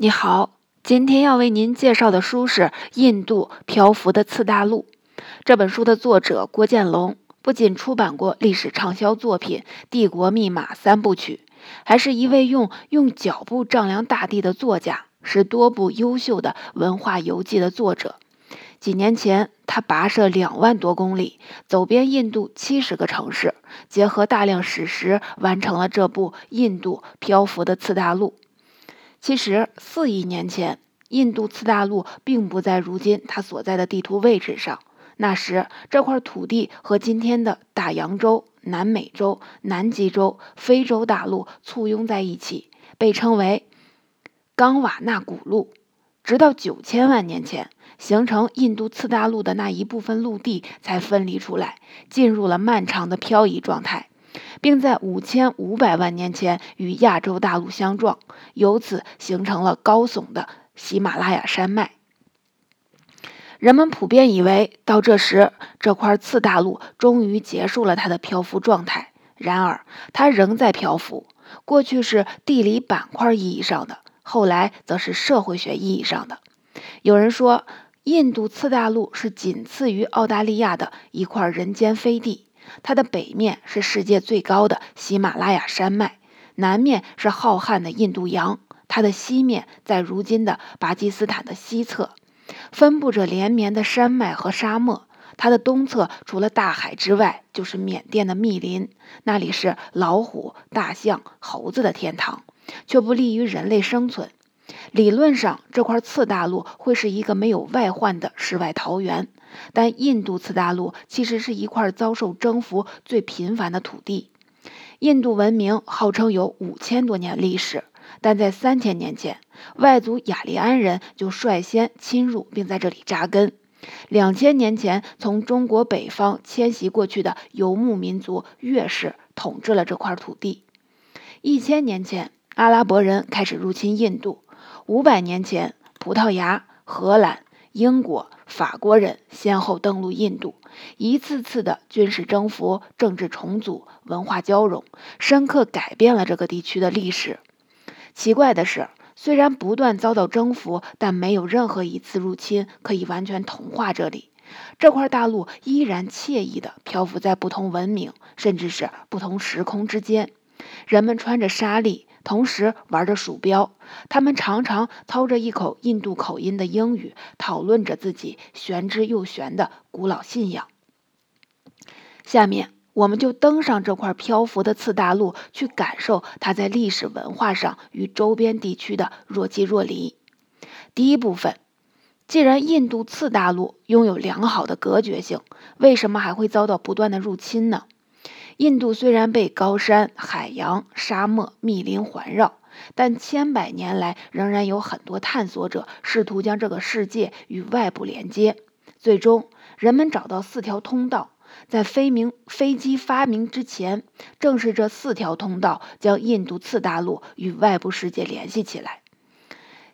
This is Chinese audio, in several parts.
你好，今天要为您介绍的书是《印度漂浮的次大陆》。这本书的作者郭建龙不仅出版过历史畅销作品《帝国密码》三部曲，还是一位用用脚步丈量大地的作家，是多部优秀的文化游记的作者。几年前，他跋涉两万多公里，走遍印度七十个城市，结合大量史实，完成了这部《印度漂浮的次大陆》。其实，四亿年前，印度次大陆并不在如今它所在的地图位置上。那时，这块土地和今天的大洋洲、南美洲、南极洲、非洲大陆簇拥在一起，被称为冈瓦纳古陆。直到九千万年前，形成印度次大陆的那一部分陆地才分离出来，进入了漫长的漂移状态。并在五千五百万年前与亚洲大陆相撞，由此形成了高耸的喜马拉雅山脉。人们普遍以为，到这时这块次大陆终于结束了它的漂浮状态。然而，它仍在漂浮。过去是地理板块意义上的，后来则是社会学意义上的。有人说，印度次大陆是仅次于澳大利亚的一块人间飞地。它的北面是世界最高的喜马拉雅山脉，南面是浩瀚的印度洋，它的西面在如今的巴基斯坦的西侧，分布着连绵的山脉和沙漠。它的东侧除了大海之外，就是缅甸的密林，那里是老虎、大象、猴子的天堂，却不利于人类生存。理论上，这块次大陆会是一个没有外患的世外桃源。但印度次大陆其实是一块遭受征服最频繁的土地。印度文明号称有五千多年历史，但在三千年前，外族雅利安人就率先侵入并在这里扎根。两千年前，从中国北方迁徙过去的游牧民族月氏统治了这块土地。一千年前，阿拉伯人开始入侵印度。五百年前，葡萄牙、荷兰。英国、法国人先后登陆印度，一次次的军事征服、政治重组、文化交融，深刻改变了这个地区的历史。奇怪的是，虽然不断遭到征服，但没有任何一次入侵可以完全同化这里。这块大陆依然惬意地漂浮在不同文明，甚至是不同时空之间。人们穿着纱丽。同时玩着鼠标，他们常常操着一口印度口音的英语，讨论着自己玄之又玄的古老信仰。下面，我们就登上这块漂浮的次大陆，去感受它在历史文化上与周边地区的若即若离。第一部分，既然印度次大陆拥有良好的隔绝性，为什么还会遭到不断的入侵呢？印度虽然被高山、海洋、沙漠、密林环绕，但千百年来仍然有很多探索者试图将这个世界与外部连接。最终，人们找到四条通道。在飞明飞机发明之前，正是这四条通道将印度次大陆与外部世界联系起来。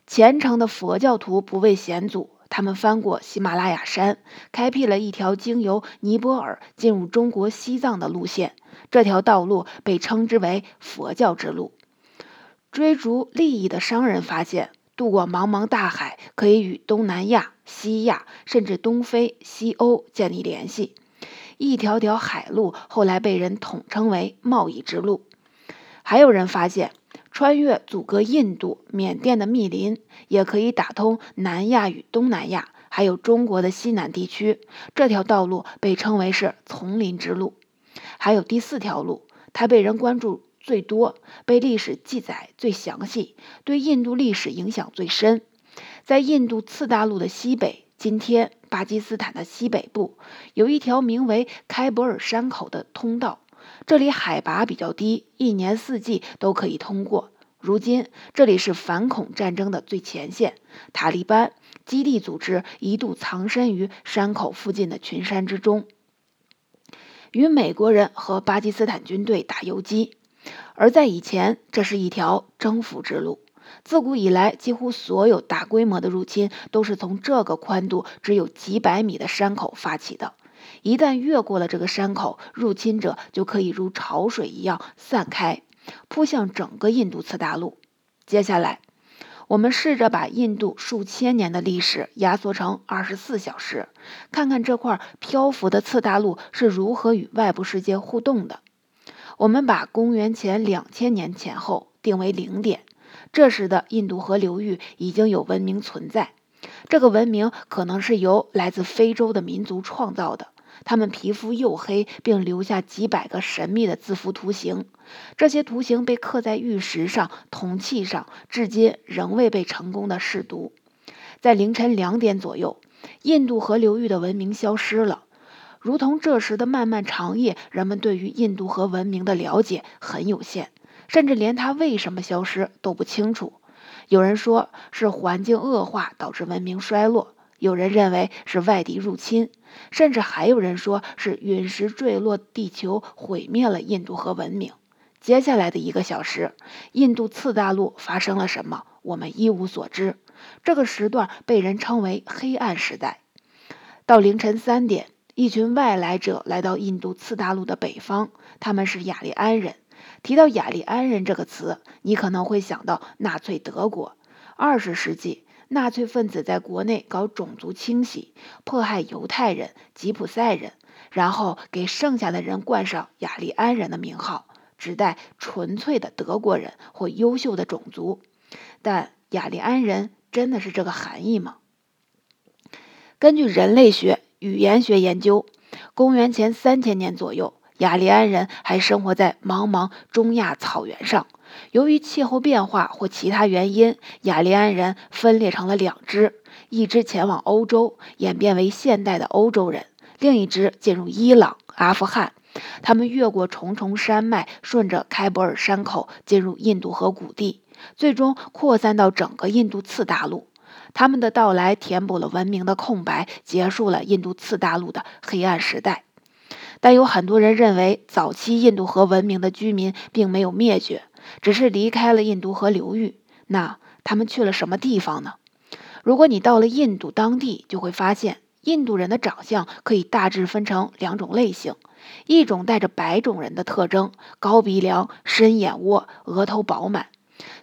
虔诚的佛教徒不畏险阻。他们翻过喜马拉雅山，开辟了一条经由尼泊尔进入中国西藏的路线。这条道路被称之为“佛教之路”。追逐利益的商人发现，渡过茫茫大海可以与东南亚、西亚甚至东非、西欧建立联系。一条条海路后来被人统称为“贸易之路”。还有人发现。穿越阻隔印度、缅甸的密林，也可以打通南亚与东南亚，还有中国的西南地区。这条道路被称为是丛林之路。还有第四条路，它被人关注最多，被历史记载最详细，对印度历史影响最深。在印度次大陆的西北，今天巴基斯坦的西北部，有一条名为开伯尔山口的通道。这里海拔比较低，一年四季都可以通过。如今，这里是反恐战争的最前线，塔利班基地组织一度藏身于山口附近的群山之中，与美国人和巴基斯坦军队打游击。而在以前，这是一条征服之路。自古以来，几乎所有大规模的入侵都是从这个宽度只有几百米的山口发起的。一旦越过了这个山口，入侵者就可以如潮水一样散开，扑向整个印度次大陆。接下来，我们试着把印度数千年的历史压缩成二十四小时，看看这块漂浮的次大陆是如何与外部世界互动的。我们把公元前两千年前后定为零点，这时的印度河流域已经有文明存在。这个文明可能是由来自非洲的民族创造的。他们皮肤黝黑，并留下几百个神秘的字符图形。这些图形被刻在玉石上、铜器上，至今仍未被成功的试读。在凌晨两点左右，印度河流域的文明消失了。如同这时的漫漫长夜，人们对于印度河文明的了解很有限，甚至连它为什么消失都不清楚。有人说是环境恶化导致文明衰落，有人认为是外敌入侵。甚至还有人说是陨石坠落地球，毁灭了印度河文明。接下来的一个小时，印度次大陆发生了什么，我们一无所知。这个时段被人称为黑暗时代。到凌晨三点，一群外来者来到印度次大陆的北方，他们是雅利安人。提到雅利安人这个词，你可能会想到纳粹德国。二十世纪。纳粹分子在国内搞种族清洗，迫害犹太人、吉普赛人，然后给剩下的人冠上雅利安人的名号，指代纯粹的德国人或优秀的种族。但雅利安人真的是这个含义吗？根据人类学、语言学研究，公元前三千年左右，雅利安人还生活在茫茫中亚草原上。由于气候变化或其他原因，雅利安人分裂成了两支：一支前往欧洲，演变为现代的欧洲人；另一支进入伊朗、阿富汗。他们越过重重山脉，顺着开伯尔山口进入印度河谷地，最终扩散到整个印度次大陆。他们的到来填补了文明的空白，结束了印度次大陆的黑暗时代。但有很多人认为，早期印度河文明的居民并没有灭绝。只是离开了印度河流域，那他们去了什么地方呢？如果你到了印度当地，就会发现印度人的长相可以大致分成两种类型：一种带着白种人的特征，高鼻梁、深眼窝、额头饱满。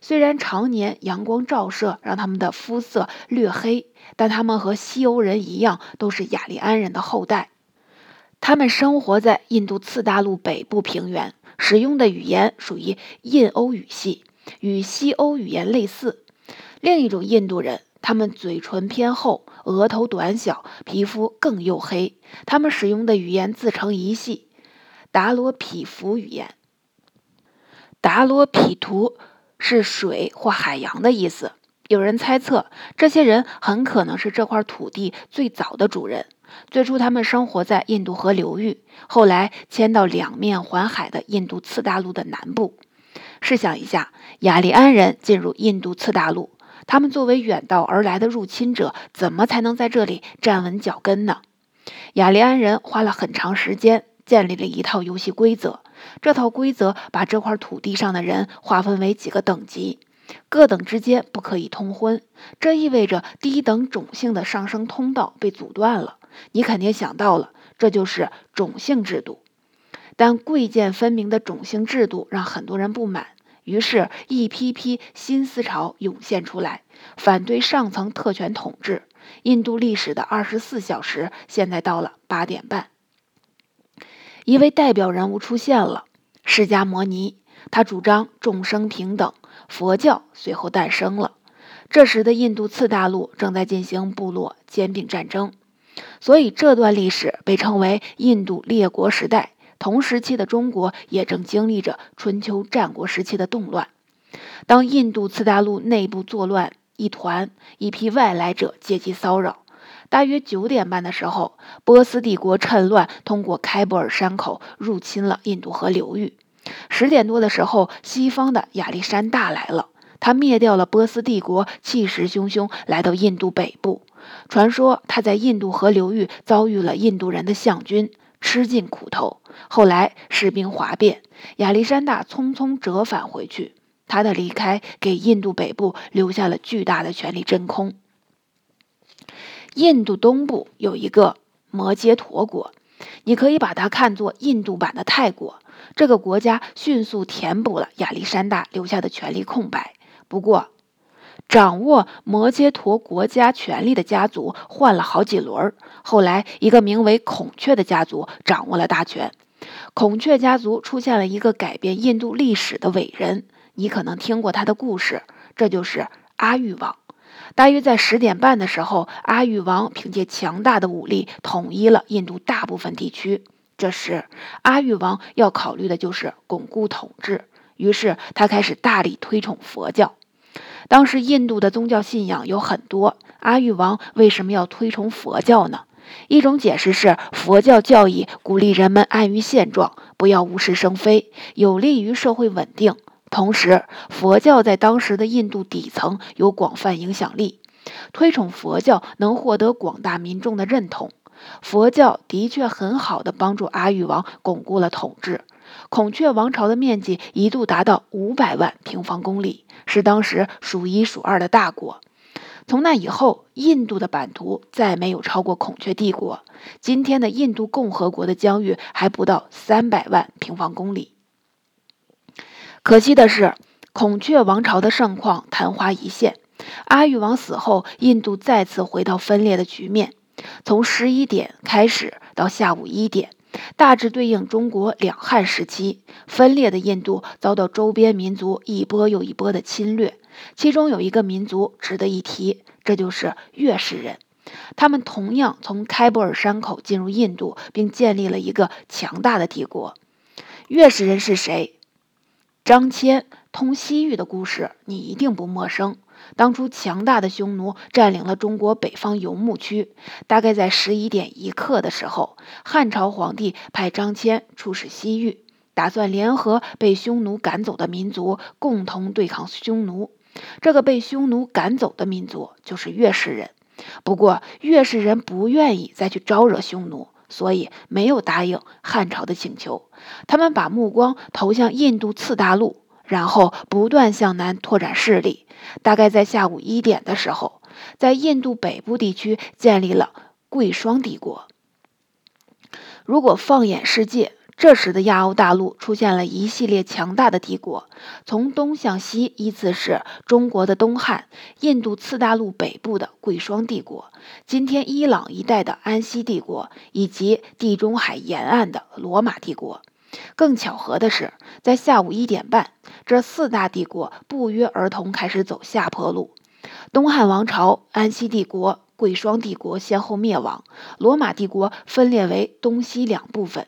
虽然常年阳光照射让他们的肤色略黑，但他们和西欧人一样，都是雅利安人的后代。他们生活在印度次大陆北部平原。使用的语言属于印欧语系，与西欧语言类似。另一种印度人，他们嘴唇偏厚，额头短小，皮肤更黝黑。他们使用的语言自成一系——达罗毗荼语言。达罗毗荼是水或海洋的意思。有人猜测，这些人很可能是这块土地最早的主人。最初，他们生活在印度河流域，后来迁到两面环海的印度次大陆的南部。试想一下，雅利安人进入印度次大陆，他们作为远道而来的入侵者，怎么才能在这里站稳脚跟呢？雅利安人花了很长时间建立了一套游戏规则，这套规则把这块土地上的人划分为几个等级。各等之间不可以通婚，这意味着低等种姓的上升通道被阻断了。你肯定想到了，这就是种姓制度。但贵贱分明的种姓制度让很多人不满，于是，一批批新思潮涌现出来，反对上层特权统治。印度历史的二十四小时现在到了八点半，一位代表人物出现了——释迦摩尼。他主张众生平等，佛教随后诞生了。这时的印度次大陆正在进行部落兼并战争。所以这段历史被称为印度列国时代。同时期的中国也正经历着春秋战国时期的动乱。当印度次大陆内部作乱一团，一批外来者借机骚扰。大约九点半的时候，波斯帝国趁乱通过开伯尔山口入侵了印度河流域。十点多的时候，西方的亚历山大来了，他灭掉了波斯帝国，气势汹汹来到印度北部。传说他在印度河流域遭遇了印度人的象军，吃尽苦头。后来士兵哗变，亚历山大匆匆折返回去。他的离开给印度北部留下了巨大的权力真空。印度东部有一个摩揭陀国，你可以把它看作印度版的泰国。这个国家迅速填补了亚历山大留下的权力空白。不过，掌握摩羯陀国家权力的家族换了好几轮，后来一个名为孔雀的家族掌握了大权。孔雀家族出现了一个改变印度历史的伟人，你可能听过他的故事，这就是阿育王。大约在十点半的时候，阿育王凭借强大的武力统一了印度大部分地区。这时，阿育王要考虑的就是巩固统治，于是他开始大力推崇佛教。当时印度的宗教信仰有很多，阿育王为什么要推崇佛教呢？一种解释是，佛教教义鼓励人们安于现状，不要无事生非，有利于社会稳定。同时，佛教在当时的印度底层有广泛影响力，推崇佛教能获得广大民众的认同。佛教的确很好地帮助阿育王巩固了统治。孔雀王朝的面积一度达到五百万平方公里，是当时数一数二的大国。从那以后，印度的版图再没有超过孔雀帝国。今天的印度共和国的疆域还不到三百万平方公里。可惜的是，孔雀王朝的盛况昙花一现。阿育王死后，印度再次回到分裂的局面。从十一点开始到下午一点，大致对应中国两汉时期。分裂的印度遭到周边民族一波又一波的侵略，其中有一个民族值得一提，这就是月氏人。他们同样从开伯尔山口进入印度，并建立了一个强大的帝国。月氏人是谁？张骞通西域的故事，你一定不陌生。当初强大的匈奴占领了中国北方游牧区，大概在十一点一刻的时候，汉朝皇帝派张骞出使西域，打算联合被匈奴赶走的民族，共同对抗匈奴。这个被匈奴赶走的民族就是月氏人。不过，月氏人不愿意再去招惹匈奴。所以没有答应汉朝的请求，他们把目光投向印度次大陆，然后不断向南拓展势力。大概在下午一点的时候，在印度北部地区建立了贵霜帝国。如果放眼世界，这时的亚欧大陆出现了一系列强大的帝国，从东向西依次是中国的东汉、印度次大陆北部的贵霜帝国、今天伊朗一带的安息帝国，以及地中海沿岸的罗马帝国。更巧合的是，在下午一点半，这四大帝国不约而同开始走下坡路。东汉王朝、安息帝国、贵霜帝国先后灭亡，罗马帝国分裂为东西两部分。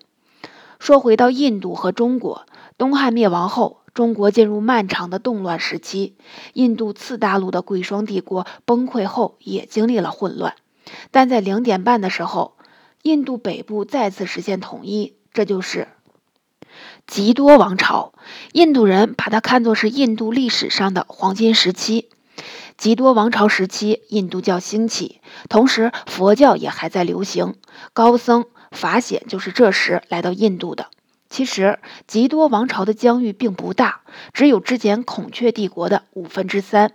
说回到印度和中国，东汉灭亡后，中国进入漫长的动乱时期。印度次大陆的贵霜帝国崩溃后，也经历了混乱。但在零点半的时候，印度北部再次实现统一，这就是吉多王朝。印度人把它看作是印度历史上的黄金时期。吉多王朝时期，印度教兴起，同时佛教也还在流行，高僧。法显就是这时来到印度的。其实，吉多王朝的疆域并不大，只有之前孔雀帝国的五分之三。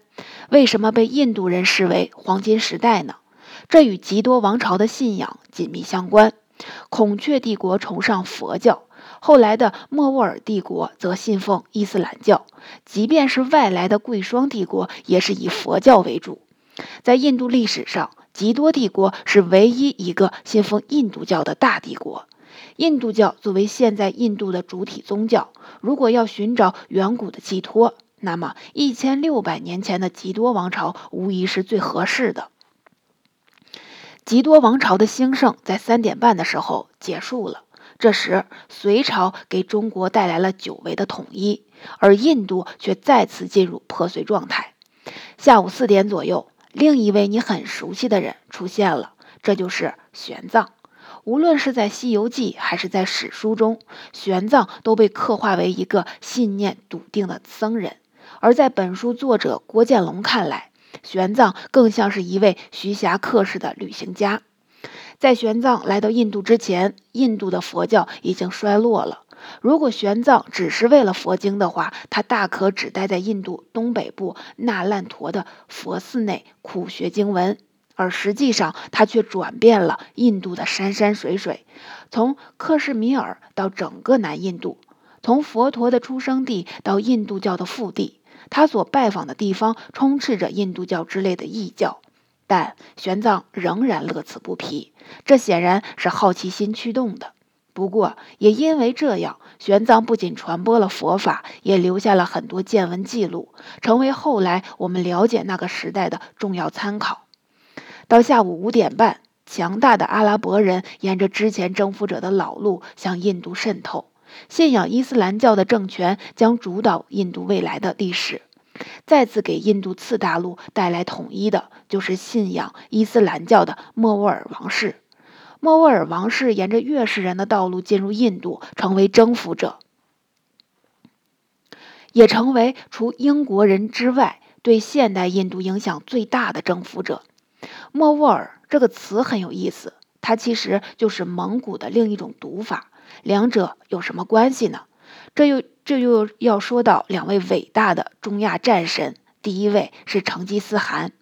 为什么被印度人视为黄金时代呢？这与吉多王朝的信仰紧密相关。孔雀帝国崇尚佛教，后来的莫卧儿帝国则信奉伊斯兰教。即便是外来的贵霜帝国，也是以佛教为主。在印度历史上，吉多帝国是唯一一个信奉印度教的大帝国。印度教作为现在印度的主体宗教，如果要寻找远古的寄托，那么一千六百年前的吉多王朝无疑是最合适的。吉多王朝的兴盛在三点半的时候结束了，这时隋朝给中国带来了久违的统一，而印度却再次进入破碎状态。下午四点左右。另一位你很熟悉的人出现了，这就是玄奘。无论是在《西游记》还是在史书中，玄奘都被刻画为一个信念笃定的僧人。而在本书作者郭建龙看来，玄奘更像是一位徐霞客式的旅行家。在玄奘来到印度之前，印度的佛教已经衰落了。如果玄奘只是为了佛经的话，他大可只待在印度东北部那烂陀的佛寺内苦学经文，而实际上他却转变了印度的山山水水，从克什米尔到整个南印度，从佛陀的出生地到印度教的腹地，他所拜访的地方充斥着印度教之类的异教，但玄奘仍然乐此不疲。这显然是好奇心驱动的。不过，也因为这样，玄奘不仅传播了佛法，也留下了很多见闻记录，成为后来我们了解那个时代的重要参考。到下午五点半，强大的阿拉伯人沿着之前征服者的老路向印度渗透，信仰伊斯兰教的政权将主导印度未来的历史。再次给印度次大陆带来统一的，就是信仰伊斯兰教的莫卧儿王室。莫卧儿王室沿着月氏人的道路进入印度，成为征服者，也成为除英国人之外对现代印度影响最大的征服者。莫卧儿这个词很有意思，它其实就是蒙古的另一种读法。两者有什么关系呢？这又这又要说到两位伟大的中亚战神。第一位是成吉思汗。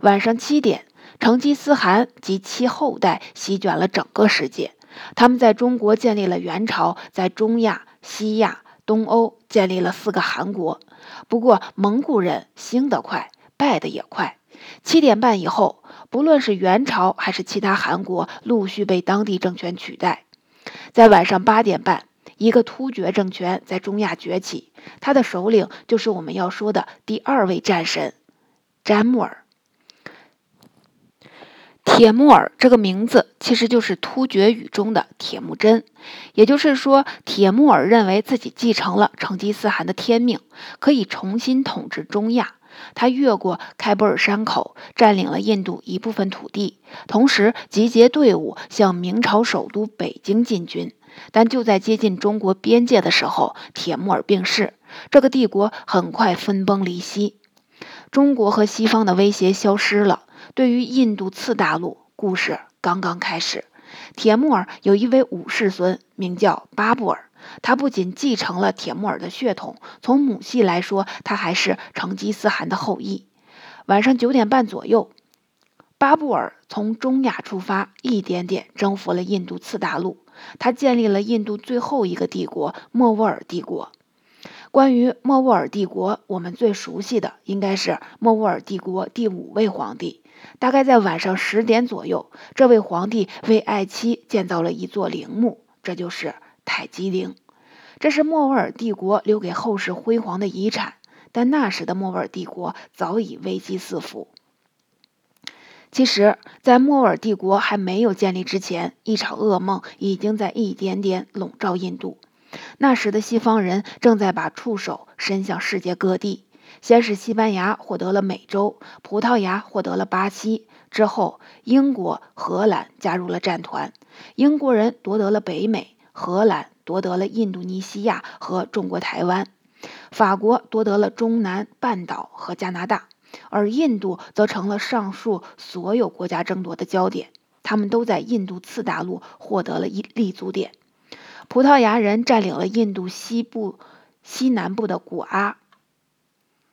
晚上七点。成吉思汗及其后代席卷了整个世界，他们在中国建立了元朝，在中亚、西亚、东欧建立了四个汗国。不过，蒙古人兴得快，败得也快。七点半以后，不论是元朝还是其他汗国，陆续被当地政权取代。在晚上八点半，一个突厥政权在中亚崛起，他的首领就是我们要说的第二位战神——詹木尔。铁木尔这个名字其实就是突厥语中的铁木真，也就是说，铁木尔认为自己继承了成吉思汗的天命，可以重新统治中亚。他越过开伯尔山口，占领了印度一部分土地，同时集结队伍向明朝首都北京进军。但就在接近中国边界的时候，铁木尔病逝，这个帝国很快分崩离析，中国和西方的威胁消失了。对于印度次大陆，故事刚刚开始。铁木尔有一位五世孙，名叫巴布尔。他不仅继承了铁木尔的血统，从母系来说，他还是成吉思汗的后裔。晚上九点半左右，巴布尔从中亚出发，一点点征服了印度次大陆。他建立了印度最后一个帝国——莫卧儿帝国。关于莫卧儿帝国，我们最熟悉的应该是莫卧儿帝国第五位皇帝。大概在晚上十点左右，这位皇帝为爱妻建造了一座陵墓，这就是泰姬陵。这是莫卧儿帝国留给后世辉煌的遗产。但那时的莫卧儿帝国早已危机四伏。其实，在莫尔帝国还没有建立之前，一场噩梦已经在一点点笼罩印度。那时的西方人正在把触手伸向世界各地。先是西班牙获得了美洲，葡萄牙获得了巴西，之后英国、荷兰加入了战团。英国人夺得了北美，荷兰夺得了印度尼西亚和中国台湾，法国夺得了中南半岛和加拿大，而印度则成了上述所有国家争夺的焦点。他们都在印度次大陆获得了一立足点。葡萄牙人占领了印度西部、西南部的古阿。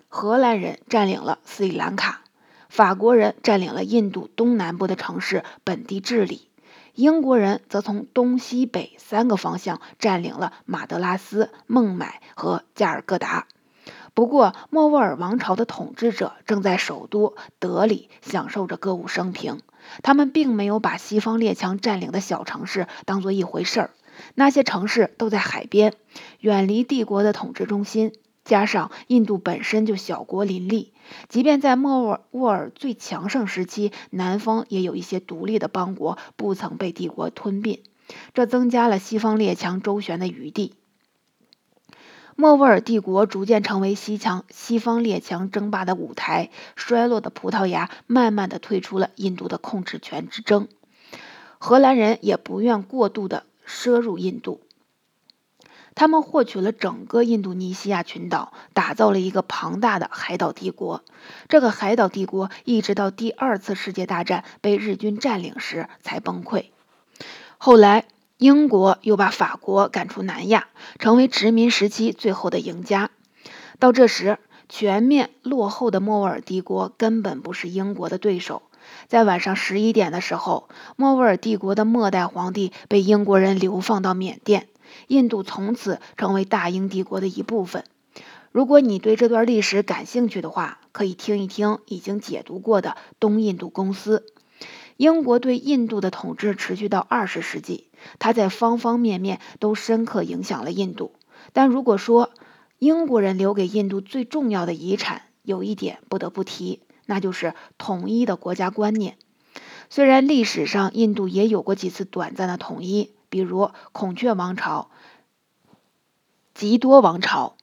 荷兰人占领了斯里兰卡，法国人占领了印度东南部的城市本地治理，英国人则从东西北三个方向占领了马德拉斯、孟买和加尔各答。不过，莫卧儿王朝的统治者正在首都德里享受着歌舞升平，他们并没有把西方列强占领的小城市当做一回事儿。那些城市都在海边，远离帝国的统治中心。加上印度本身就小国林立，即便在莫卧尔最强盛时期，南方也有一些独立的邦国不曾被帝国吞并，这增加了西方列强周旋的余地。莫卧儿帝国逐渐成为西强西方列强争霸的舞台，衰落的葡萄牙慢慢的退出了印度的控制权之争，荷兰人也不愿过度的奢入印度。他们获取了整个印度尼西亚群岛，打造了一个庞大的海岛帝国。这个海岛帝国一直到第二次世界大战被日军占领时才崩溃。后来，英国又把法国赶出南亚，成为殖民时期最后的赢家。到这时，全面落后的莫卧儿帝国根本不是英国的对手。在晚上十一点的时候，莫卧儿帝国的末代皇帝被英国人流放到缅甸。印度从此成为大英帝国的一部分。如果你对这段历史感兴趣的话，可以听一听已经解读过的东印度公司。英国对印度的统治持续到二十世纪，它在方方面面都深刻影响了印度。但如果说英国人留给印度最重要的遗产，有一点不得不提，那就是统一的国家观念。虽然历史上印度也有过几次短暂的统一，比如孔雀王朝、吉多王朝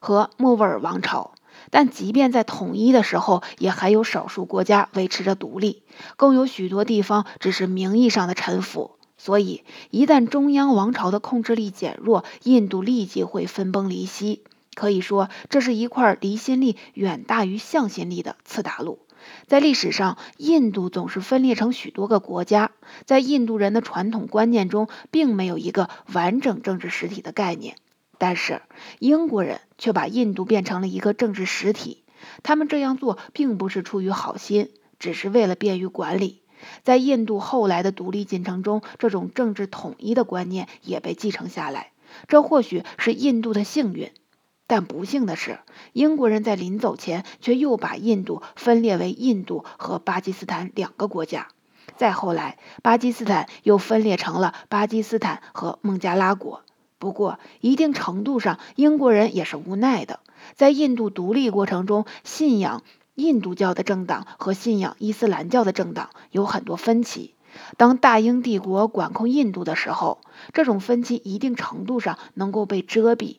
和莫卧儿王朝。但即便在统一的时候，也还有少数国家维持着独立，更有许多地方只是名义上的臣服。所以，一旦中央王朝的控制力减弱，印度立即会分崩离析。可以说，这是一块离心力远大于向心力的次大陆。在历史上，印度总是分裂成许多个国家，在印度人的传统观念中，并没有一个完整政治实体的概念。但是英国人却把印度变成了一个政治实体，他们这样做并不是出于好心，只是为了便于管理。在印度后来的独立进程中，这种政治统一的观念也被继承下来，这或许是印度的幸运。但不幸的是，英国人在临走前却又把印度分裂为印度和巴基斯坦两个国家。再后来，巴基斯坦又分裂成了巴基斯坦和孟加拉国。不过，一定程度上，英国人也是无奈的。在印度独立过程中，信仰印度教的政党和信仰伊斯兰教的政党有很多分歧。当大英帝国管控印度的时候，这种分歧一定程度上能够被遮蔽、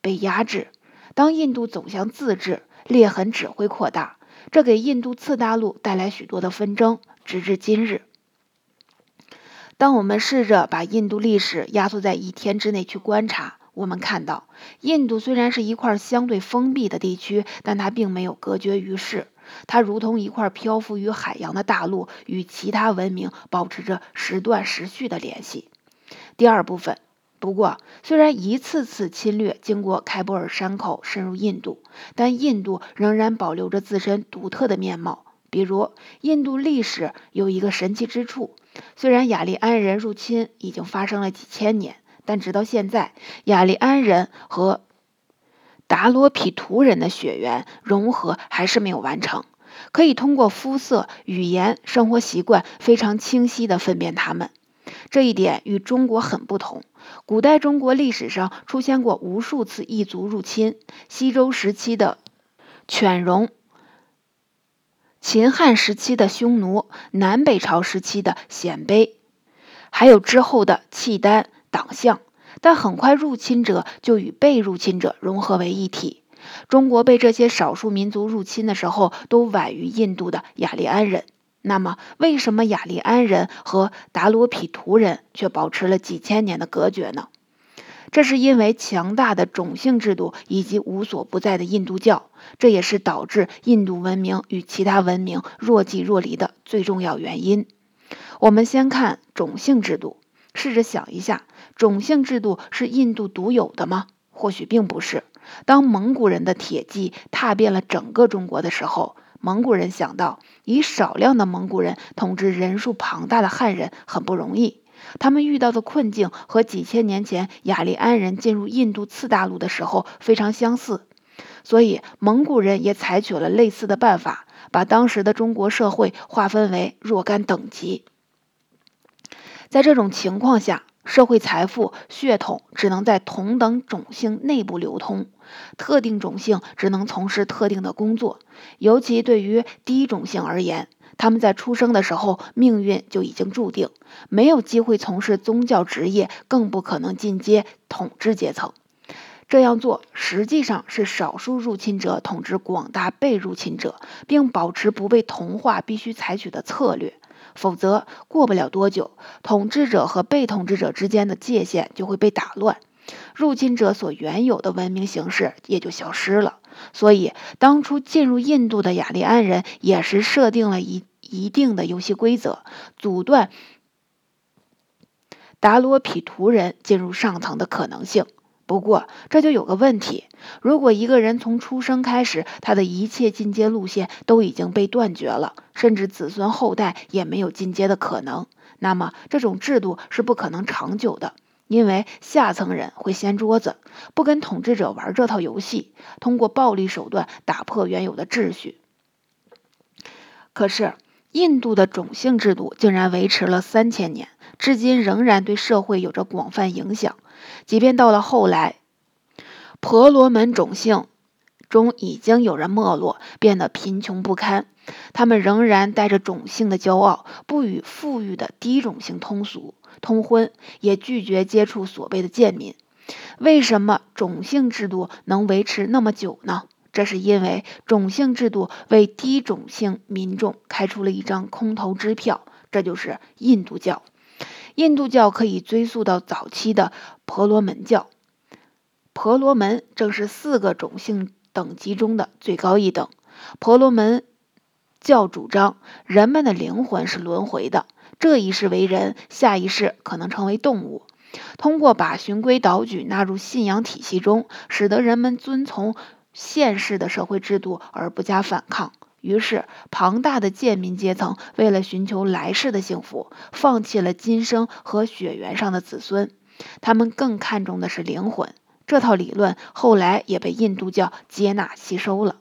被压制。当印度走向自治，裂痕只会扩大，这给印度次大陆带来许多的纷争，直至今日。当我们试着把印度历史压缩在一天之内去观察，我们看到，印度虽然是一块相对封闭的地区，但它并没有隔绝于世。它如同一块漂浮于海洋的大陆，与其他文明保持着时断时续的联系。第二部分，不过，虽然一次次侵略经过开伯尔山口深入印度，但印度仍然保留着自身独特的面貌。比如，印度历史有一个神奇之处。虽然雅利安人入侵已经发生了几千年，但直到现在，雅利安人和达罗毗荼人的血缘融合还是没有完成。可以通过肤色、语言、生活习惯非常清晰地分辨他们。这一点与中国很不同。古代中国历史上出现过无数次异族入侵，西周时期的犬戎。秦汉时期的匈奴，南北朝时期的鲜卑，还有之后的契丹、党项，但很快入侵者就与被入侵者融合为一体。中国被这些少数民族入侵的时候，都晚于印度的雅利安人。那么，为什么雅利安人和达罗毗荼人却保持了几千年的隔绝呢？这是因为强大的种姓制度以及无所不在的印度教，这也是导致印度文明与其他文明若即若离的最重要原因。我们先看种姓制度，试着想一下，种姓制度是印度独有的吗？或许并不是。当蒙古人的铁骑踏遍了整个中国的时候，蒙古人想到以少量的蒙古人统治人数庞大的汉人很不容易。他们遇到的困境和几千年前雅利安人进入印度次大陆的时候非常相似，所以蒙古人也采取了类似的办法，把当时的中国社会划分为若干等级。在这种情况下，社会财富、血统只能在同等种姓内部流通，特定种姓只能从事特定的工作，尤其对于低种姓而言。他们在出生的时候，命运就已经注定，没有机会从事宗教职业，更不可能进阶统治阶层。这样做实际上是少数入侵者统治广大被入侵者，并保持不被同化必须采取的策略。否则，过不了多久，统治者和被统治者之间的界限就会被打乱，入侵者所原有的文明形式也就消失了。所以，当初进入印度的雅利安人也是设定了一一定的游戏规则，阻断达罗毗荼人进入上层的可能性。不过，这就有个问题：如果一个人从出生开始，他的一切进阶路线都已经被断绝了，甚至子孙后代也没有进阶的可能，那么这种制度是不可能长久的。因为下层人会掀桌子，不跟统治者玩这套游戏，通过暴力手段打破原有的秩序。可是，印度的种姓制度竟然维持了三千年，至今仍然对社会有着广泛影响。即便到了后来，婆罗门种姓中已经有人没落，变得贫穷不堪，他们仍然带着种姓的骄傲，不与富裕的低种姓通俗。通婚也拒绝接触所谓的贱民，为什么种姓制度能维持那么久呢？这是因为种姓制度为低种姓民众开出了一张空头支票，这就是印度教。印度教可以追溯到早期的婆罗门教，婆罗门正是四个种姓等级中的最高一等。婆罗门教主张人们的灵魂是轮回的。这一世为人，下一世可能成为动物。通过把循规蹈矩纳入信仰体系中，使得人们遵从现世的社会制度而不加反抗。于是，庞大的贱民阶层为了寻求来世的幸福，放弃了今生和血缘上的子孙，他们更看重的是灵魂。这套理论后来也被印度教接纳吸收了。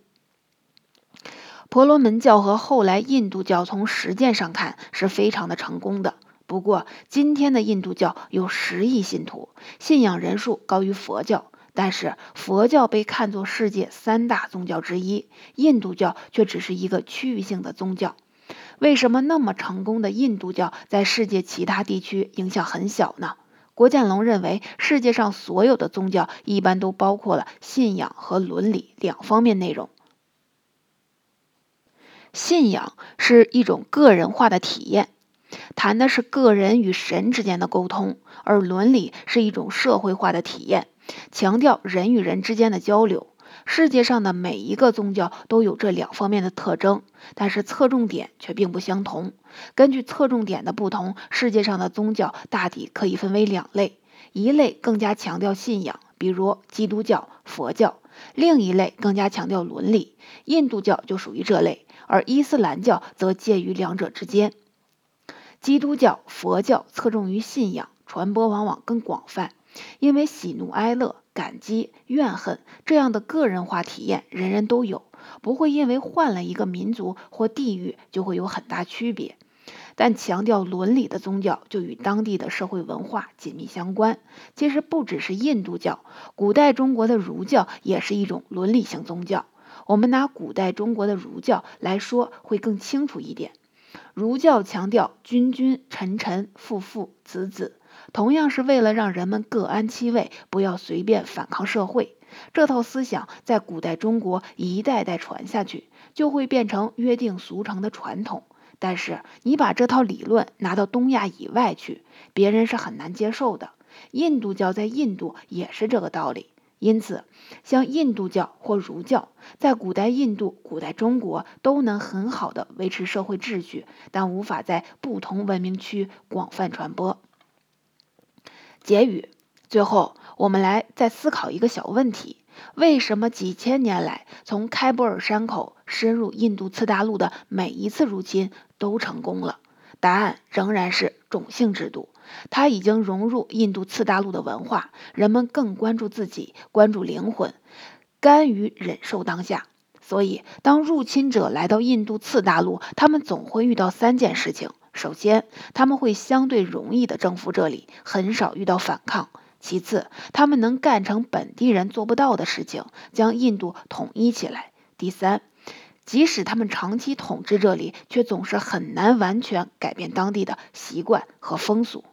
婆罗门教和后来印度教从实践上看是非常的成功的。不过，今天的印度教有十亿信徒，信仰人数高于佛教，但是佛教被看作世界三大宗教之一，印度教却只是一个区域性的宗教。为什么那么成功的印度教在世界其他地区影响很小呢？郭建龙认为，世界上所有的宗教一般都包括了信仰和伦理两方面内容。信仰是一种个人化的体验，谈的是个人与神之间的沟通；而伦理是一种社会化的体验，强调人与人之间的交流。世界上的每一个宗教都有这两方面的特征，但是侧重点却并不相同。根据侧重点的不同，世界上的宗教大抵可以分为两类：一类更加强调信仰，比如基督教、佛教；另一类更加强调伦理，印度教就属于这类。而伊斯兰教则介于两者之间，基督教、佛教侧重于信仰，传播往往更广泛，因为喜怒哀乐、感激、怨恨这样的个人化体验人人都有，不会因为换了一个民族或地域就会有很大区别。但强调伦理的宗教就与当地的社会文化紧密相关。其实不只是印度教，古代中国的儒教也是一种伦理性宗教。我们拿古代中国的儒教来说，会更清楚一点。儒教强调君君臣臣父父子子，同样是为了让人们各安其位，不要随便反抗社会。这套思想在古代中国一代代传下去，就会变成约定俗成的传统。但是你把这套理论拿到东亚以外去，别人是很难接受的。印度教在印度也是这个道理。因此，像印度教或儒教，在古代印度、古代中国都能很好的维持社会秩序，但无法在不同文明区广泛传播。结语：最后，我们来再思考一个小问题：为什么几千年来，从开伯尔山口深入印度次大陆的每一次入侵都成功了？答案仍然是种姓制度。他已经融入印度次大陆的文化，人们更关注自己，关注灵魂，甘于忍受当下。所以，当入侵者来到印度次大陆，他们总会遇到三件事情：首先，他们会相对容易地征服这里，很少遇到反抗；其次，他们能干成本地人做不到的事情，将印度统一起来；第三，即使他们长期统治这里，却总是很难完全改变当地的习惯和风俗。